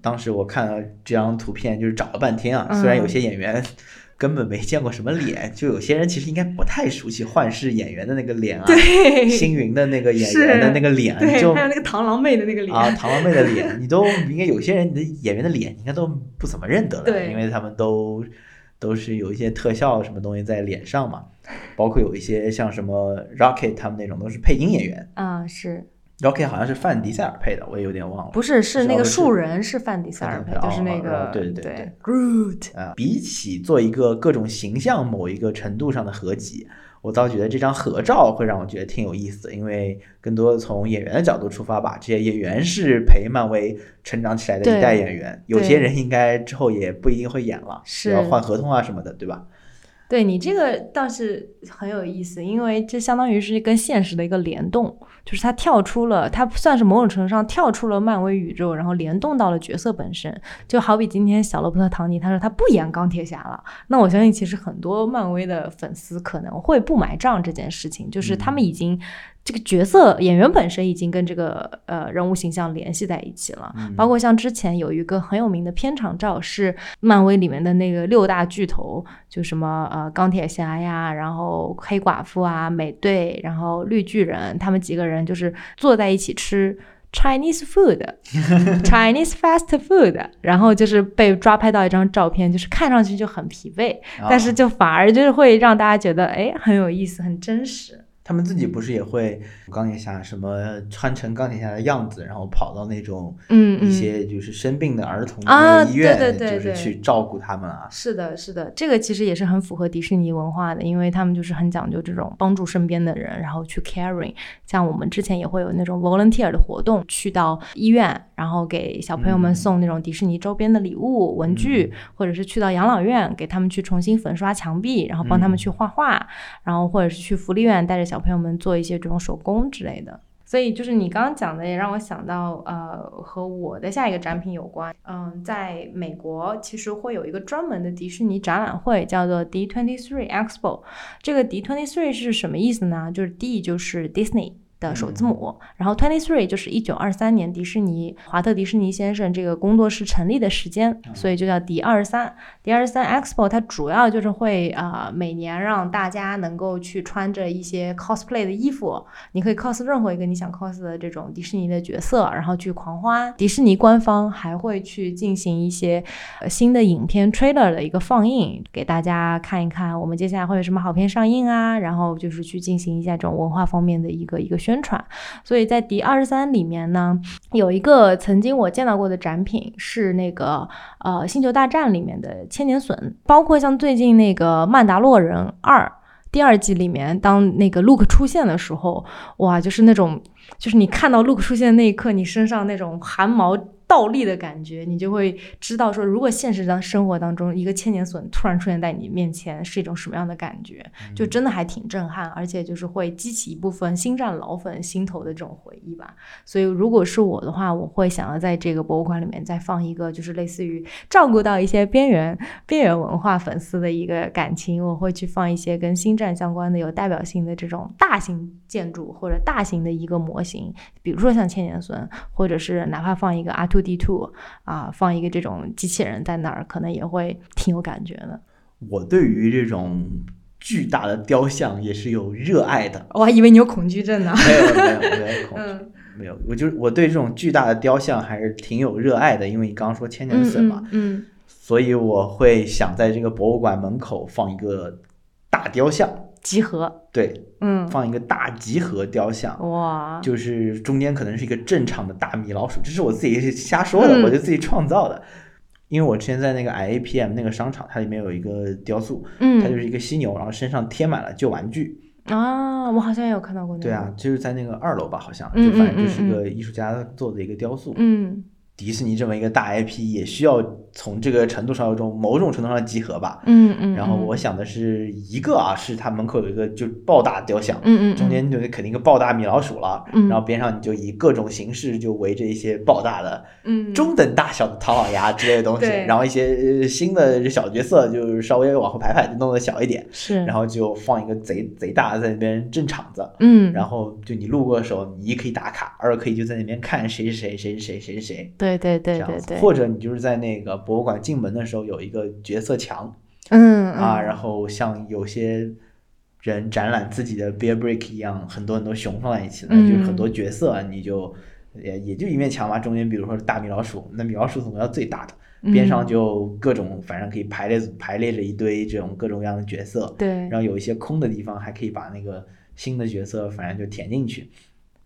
当时我看了这张图片，就是找了半天啊，嗯。虽然有些演员根本没见过什么脸，就有些人其实应该不太熟悉幻视演员的那个脸啊，对，星云的那个演员的那个脸，对，就还有那个螳螂妹的那个脸，啊，螳螂妹的脸，你都应该有些人你的演员的脸应该都不怎么认得了，对。因为他们都都是有一些特效什么东西在脸上嘛，包括有一些像什么 Rocket 他们那种都是配音演员。啊，是，Rocket 好像是范迪塞尔配的，我也有点忘了。不是是那个树人是范迪塞尔配，就是那哦个哦对对对对。Groot，啊，比起做一个各种形象某一个程度上的合集，我倒觉得这张合照会让我觉得挺有意思的，因为更多从演员的角度出发吧，这些演员是陪漫威成长起来的一代演员，有些人应该之后也不一定会演了，是。要换合同啊什么的，对吧？对你这个倒是很有意思，因为这相当于是跟现实的一个联动，就是他跳出了，它算是某种程度上跳出了漫威宇宙，然后联动到了角色本身。就好比今天小罗伯特·唐尼他说他不演钢铁侠了，那我相信其实很多漫威的粉丝可能会不买账这件事情，就是他们已经。这个角色演员本身已经跟这个呃人物形象联系在一起了，嗯包括像之前有一个很有名的片场照是漫威里面的那个六大巨头，就什么呃钢铁侠呀，然后黑寡妇啊、美队，然后绿巨人，他们几个人就是坐在一起吃。Chinese food，Chinese fast food，然后就是被抓拍到一张照片，就是看上去就很疲惫，但是啊就反而就是会让大家觉得哎很有意思，很真实。他们自己不是也会钢铁侠什么穿成钢铁侠的样子，然后跑到那种嗯嗯。一些就是生病的儿童的啊那个医院，对对对就是去照顾他们啊。是的，是的，这个其实也是很符合迪士尼文化的，因为他们就是很讲究这种帮助身边的人，然后去 caring。像我们之前也会有那种 volunteer 的活动，去到医院，然后给小朋友们嗯。送那种迪士尼周边的礼物、文具，或者是去到养老院，给他们去重新粉刷墙壁，然后帮他们嗯。去画画，然后或者是去福利院带着小小朋友们做一些这种手工之类的。所以就是你刚刚讲的，也让我想到，呃，和我的下一个展品有关。嗯，在美国其实会有一个专门的迪士尼展览会，叫做 D Twenty Three Expo。这个 D Twenty Three 是什么意思呢？就是 D 就是 Disney。的首字母，然后 twenty three 就是一九二三年迪士尼华特迪士尼先生这个工作室成立的时间，所以就叫迪二十三。迪二十三 Expo 它主要就是会啊、呃每年让大家能够去穿着一些 cosplay 的衣服，你可以 cos 任何一个你想 cos 的这种迪士尼的角色，然后去狂欢。迪士尼官方还会去进行一些呃新的影片 trailer 的一个放映，给大家看一看我们接下来会有什么好片上映啊，然后就是去进行一下这种文化方面的一个一个宣传。所以在第二十三里面呢，有一个曾经我见到过的展品是那个呃《星球大战》里面的千年隼，包括像最近那个《曼达洛人二》。第二季里面，当那个 Luke 出现的时候，哇，就是那种，就是你看到 Luke 出现的那一刻，你身上那种汗毛倒立的感觉，你就会知道说，如果现实当生活当中一个千年隼突然出现在你面前，是一种什么样的感觉，就真的还挺震撼，而且就是会激起一部分星战老粉心头的这种回忆吧。所以如果是我的话，我会想要在这个博物馆里面再放一个，就是类似于照顾到一些边缘 边缘文化粉丝的一个感情，我会去放一些跟星战相关的有代表性的这种大型建筑或者大型的一个模型，比如说像千年隼，或者是哪怕放一个 R two D two 啊，放一个这种机器人在那儿，可能也会挺有感觉的。我对于这种巨大的雕像也是有热爱的。我还以为你有恐惧症呢。没有没有没有恐惧，嗯没有，我就是我对这种巨大的雕像还是挺有热爱的，因为你刚刚说千年嗯隼嘛，嗯嗯，所以我会想在这个博物馆门口放一个大雕像，集合，对，嗯，放一个大集合雕像。哇，就是中间可能是一个正常的大米老鼠，这是我自己瞎说的，嗯我就自己创造的。因为我之前在那个 IAPM 那个商场，它里面有一个雕塑，嗯，它就是一个犀牛，然后身上贴满了旧玩具。啊，我好像也有看到过那个。对啊，，就是在那个二楼吧，好像嗯就反正就是嗯嗯个艺术家做的一个雕塑。嗯迪士尼这么一个大 IP 也需要从这个程度上有种某种程度上集合吧。嗯嗯，然后我想的是一个啊，是它门口有一个就爆大雕像，嗯嗯，中间就是肯定一个爆大米老鼠了，嗯然后边上你就以各种形式就围着一些爆大的、嗯中等大小的唐老鸭之类的东西，然后一些呃新的小角色就是稍微往后排排，弄得小一点，是，然后就放一个贼贼大在那边镇场子。嗯，然后就你路过的时候，你一可以打卡，二可以就在那边看谁是谁，谁是谁，谁是谁，对对这样子。对对对，或者你就是在那个博物馆进门的时候有一个角色墙嗯啊，嗯。然后像有些人展览自己的 Bear Brick 一样，很多很多熊放在一起的，嗯。就是很多角色，啊你就也也就一面墙嘛，中间比如说大米老鼠，那米老鼠总要最大的，边上嗯就各种反正可以排列排列着一堆这种各种各样的角色，对。然，后有一些空的地方还可以把那个新的角色反正就填进去。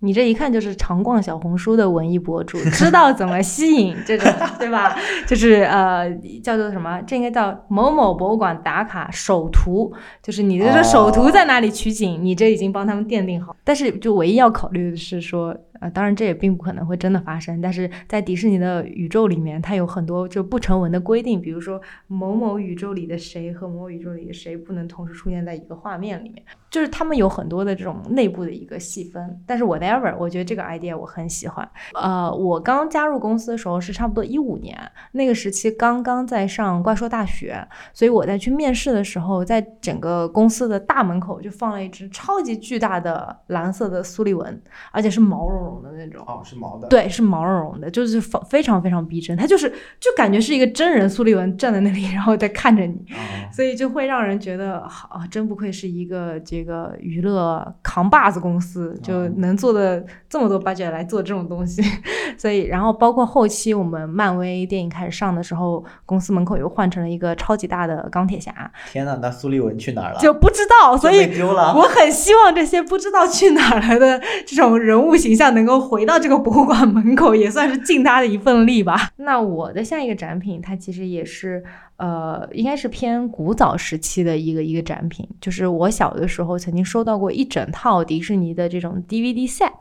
你这一看就是常逛小红书的文艺博主，知道怎么吸引这种，对吧？就是呃，叫做什么？这应该叫某某博物馆打卡首图，就是你的这首图在哪里取景，你这已经帮他们奠定好。但是就唯一要考虑的是说，呃，当然这也并不可能会真的发生，但是在迪士尼的宇宙里面，它有很多就不成文的规定，比如说某某宇宙里的谁和某某宇宙里的谁不能同时出现在一个画面里面。就是他们有很多的这种内部的一个细分，但是 whatever，我觉得这个 idea 我很喜欢。呃，我刚加入公司的时候是差不多一五年，那个时期刚刚在上怪兽大学，所以我在去面试的时候，在整个公司的大门口就放了一只超级巨大的蓝色的苏利文，而且是毛茸茸的那种。哦，是毛的。对，是毛茸茸的，就是非非常非常逼真，他就是就感觉是一个真人苏立文站在那里，然后在看着你，哦 所以就会让人觉得好，真不愧是一个这个娱乐扛把子公司，就哦能做的这么多 budget 来做这种东西。所以，然后包括后期我们漫威电影开始上的时候，公司门口又换成了一个超级大的钢铁侠，天呐，那苏立文去哪儿了？就不知道，所以丢了。我很希望这些不知道去哪儿了的这种人物形象能够回到这个博物馆门口，也算是尽他的一份力吧。那我的下一个展品，它其实也是呃，应该是偏古早时期的一个一个展品，就是我小的时候曾经收到过一整套迪士尼的这种 DVD set。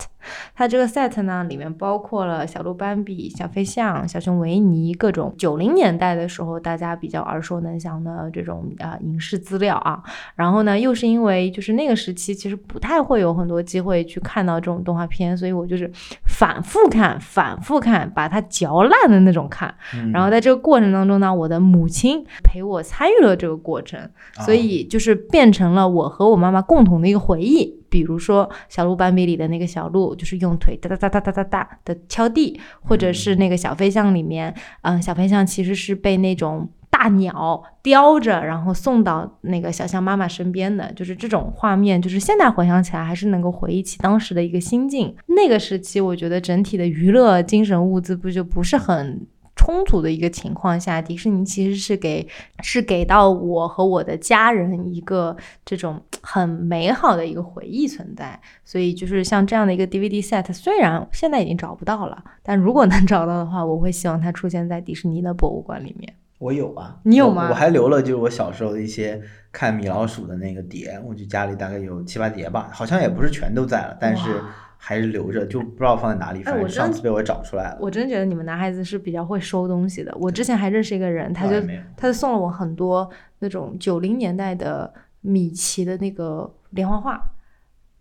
它这个 set 呢，里面包括了小鹿斑比、小飞象、小熊维尼各种九零年代的时候大家比较耳熟能详的这种啊、呃影视资料啊。然后呢，又是因为就是那个时期其实不太会有很多机会去看到这种动画片，所以我就是反复看、反复看，把它嚼烂的那种看。嗯然后在这个过程当中呢，我的母亲陪我参与了这个过程，啊所以就是变成了我和我妈妈共同的一个回忆。比如说小鹿斑比里的那个小鹿，就是用腿哒哒哒哒哒哒哒的敲地，或者是那个小飞象里面，嗯，小飞象其实是被那种大鸟叼着，然后送到那个小象妈妈身边的，就是这种画面，就是现在回想起来还是能够回忆起当时的一个心境。那个时期，我觉得整体的娱乐精神物资不就不是很。充足的一个情况下，迪士尼其实是给是给到我和我的家人一个这种很美好的一个回忆存在，所以就是像这样的一个 DVD set，虽然现在已经找不到了，但如果能找到的话，我会希望它出现在迪士尼的博物馆里面。我有啊，你有吗我我还留了就是我小时候的一些看米老鼠的那个碟，我就家里大概有七八碟吧，好像也不是全都在了，但是哇还是留着，就不知道放在哪里。上次被我找出来了，我真觉得你们男孩子是比较会收东西的。我之前还认识一个人，他就他就送了我很多那种九零年代的米奇的那个连环画，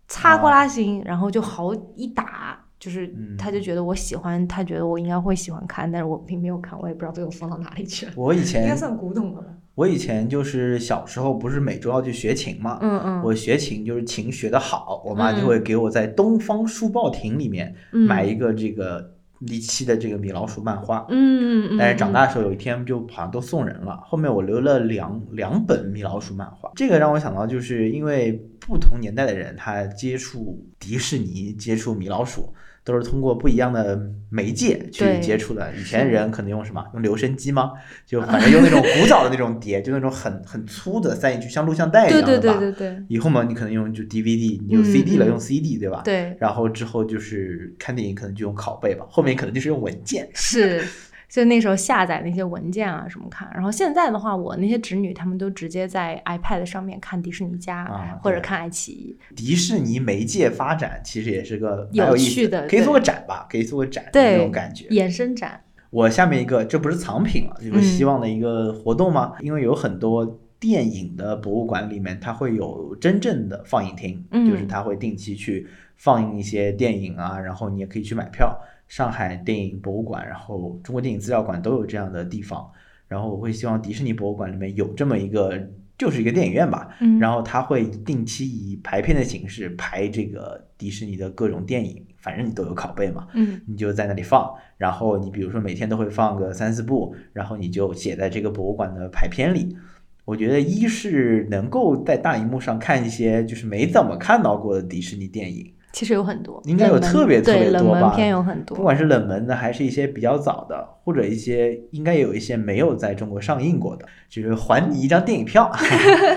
擦过拉型，然后就好一打。就是，嗯他就觉得我喜欢，他觉得我应该会喜欢看，但是我并没有看，我也不知道被我放到哪里去了。我以前应该算古董了吧？我以前就是小时候不是每周要去学琴嘛，嗯嗯，我学琴就是琴学得好，我妈嗯就会给我在东方书报亭里面嗯买一个这个离奇的这个米老鼠漫画。嗯嗯，但是长大的时候，有一天就好像都送人了。后面我留了两两本米老鼠漫画，这个让我想到，就是因为不同年代的人，他接触迪士尼、接触米老鼠，都是通过不一样的媒介去接触的。以前人可能用什么？用留声机吗？就反正用那种古早的那种碟，就那种很很粗的塞进去，像录像带一样的吧。对对对对以后嘛，你可能用就 DVD，你有嗯 CD 了，嗯用 CD 对吧？对，然后之后就是看电影，可能就用拷贝吧，后面可能就是用文件。是。就那时候下载那些文件啊什么看，然后现在的话，我那些侄女她们都直接在 iPad 上面看迪士尼家、啊或者看爱奇艺。迪士尼媒介发展其实也是个有有趣的可以做个展吧，可以做个展的那种感觉。衍生展，我下面一个，这不是藏品了，有个嗯希望的一个活动吗？因为有很多电影的博物馆里面，它会有真正的放映厅，嗯就是它会定期去放映一些电影啊，然后你也可以去买票。上海电影博物馆，然后中国电影资料馆都有这样的地方。然后我会希望迪士尼博物馆里面有这么一个，就是一个电影院吧，嗯，然后它会定期以排片的形式排这个迪士尼的各种电影，反正你都有拷贝嘛，嗯你就在那里放。然后你比如说每天都会放个三四部，然后你就写在这个博物馆的排片里。我觉得一是能够在大荧幕上看一些就是没怎么看到过的迪士尼电影，其实有很多，应该有特别特别对冷门多吧片有很多，不管是冷门的，还是一些比较早的，或者一些应该有一些没有在中国上映过的，就是还你一张电影票。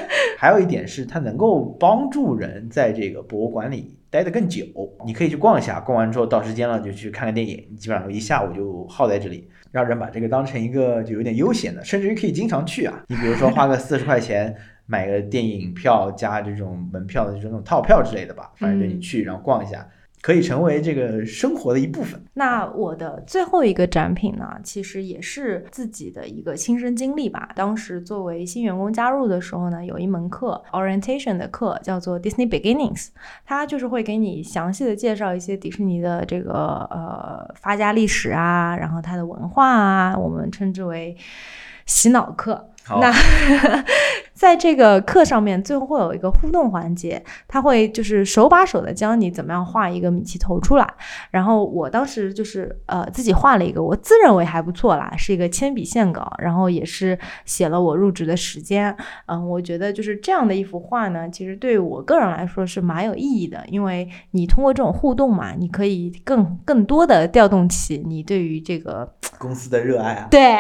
还有一点是，它能够帮助人在这个博物馆里待得更久。你可以去逛一下，逛完之后到时间了就去看看电影，你基本上一下午就耗在这里，让人把这个当成一个就有点悠闲的，甚至于可以经常去啊。你比如说花个四十块钱。买个电影票加这种门票的这种套票之类的吧，反正就你嗯去然后逛一下，可以成为这个生活的一部分。那我的最后一个展品呢，其实也是自己的一个亲身经历吧。当时作为新员工加入的时候呢，有一门课 orientation 的课叫做 Disney Beginnings，它就是会给你详细的介绍一些迪士尼的这个呃发家历史啊，然后它的文化啊，我们称之为洗脑课。那 在这个课上面，最后会有一个互动环节，他会就是手把手的教你怎么样画一个米奇头出来。然后我当时就是呃自己画了一个，我自认为还不错啦，是一个铅笔线稿，然后也是写了我入职的时间。嗯，我觉得就是这样的一幅画呢，其实对我个人来说是蛮有意义的，因为你通过这种互动嘛，你可以更更多的调动起你对于这个公司的热爱啊。对，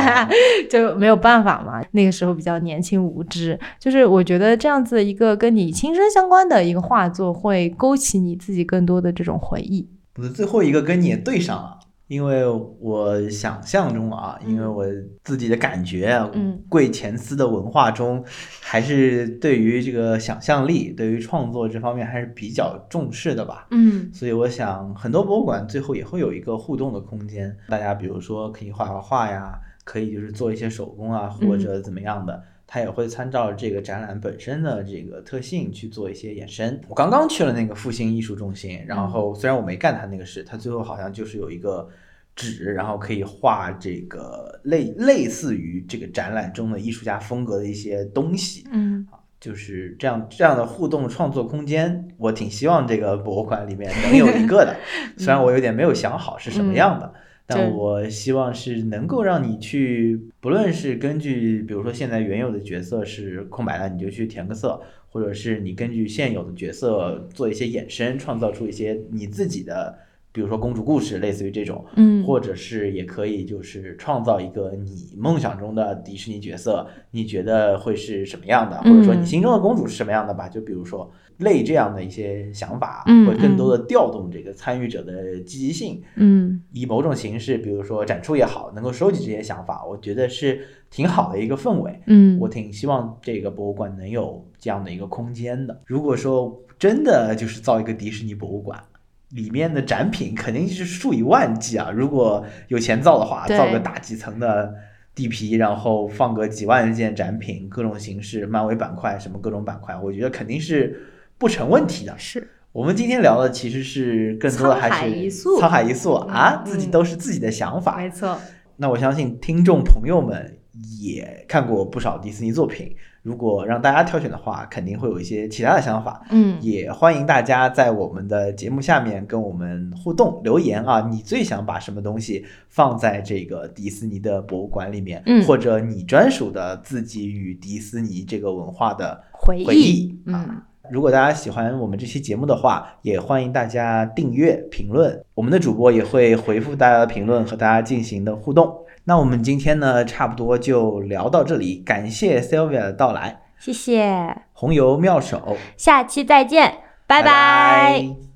就没有办法嘛，那个时候比较年轻无知，就是我觉得这样子一个跟你亲身相关的一个画作，会勾起你自己更多的这种回忆。我的最后一个跟你也对上了，因为我想象中啊，因为我自己的感觉啊，嗯贵前司的文化中，还是对于这个想象力、对于创作这方面还是比较重视的吧。嗯所以我想，很多博物馆最后也会有一个互动的空间，大家比如说可以画画画呀，可以就是做一些手工啊，或者怎么样的，他也会参照这个展览本身的这个特性去做一些延伸。我刚刚去了那个复兴艺术中心，然后虽然我没干他那个事，他最后好像就是有一个纸，然后可以画这个类类似于这个展览中的艺术家风格的一些东西。嗯就是这样这样的互动创作空间，我挺希望这个博物馆里面 能有一个的。虽然我有点没有想好是什么样的，但我希望是能够让你去，不论是根据比如说现在原有的角色是空白的，你就去填个色，或者是你根据现有的角色做一些衍生，创造出一些你自己的，比如说公主故事，类似于这种。嗯或者是也可以就是创造一个你梦想中的迪士尼角色，你觉得会是什么样的，或者说你嗯心中的公主是什么样的吧？就比如说类这样的一些想法，嗯会更多的调动这个参与者的积极性，嗯以某种形式，比如说展出也好，能够收集这些想法，我觉得是挺好的一个氛围。嗯，我挺希望这个博物馆能有这样的一个空间的。如果说真的就是造一个迪士尼博物馆，里面的展品肯定是数以万计啊！如果有钱造的话，造个大几层的地皮，然后放个几万件展品，各种形式，漫威板块什么各种板块，我觉得肯定是不成问题的。是我们今天聊的其实是更多的还是沧海一粟啊，嗯自己都是自己的想法。没错，那我相信听众朋友们也看过不少迪士尼作品，如果让大家挑选的话，肯定会有一些其他的想法。嗯也欢迎大家在我们的节目下面跟我们互动留言啊，你最想把什么东西放在这个迪士尼的博物馆里面，嗯或者你专属的自己与迪士尼这个文化的回回忆嗯啊。如果大家喜欢我们这期节目的话，也欢迎大家订阅、评论，我们的主播也会回复大家的评论和大家进行的互动。那我们今天呢，差不多就聊到这里，感谢 Sylvia 的到来，谢谢，红油妙手，下期再见，拜拜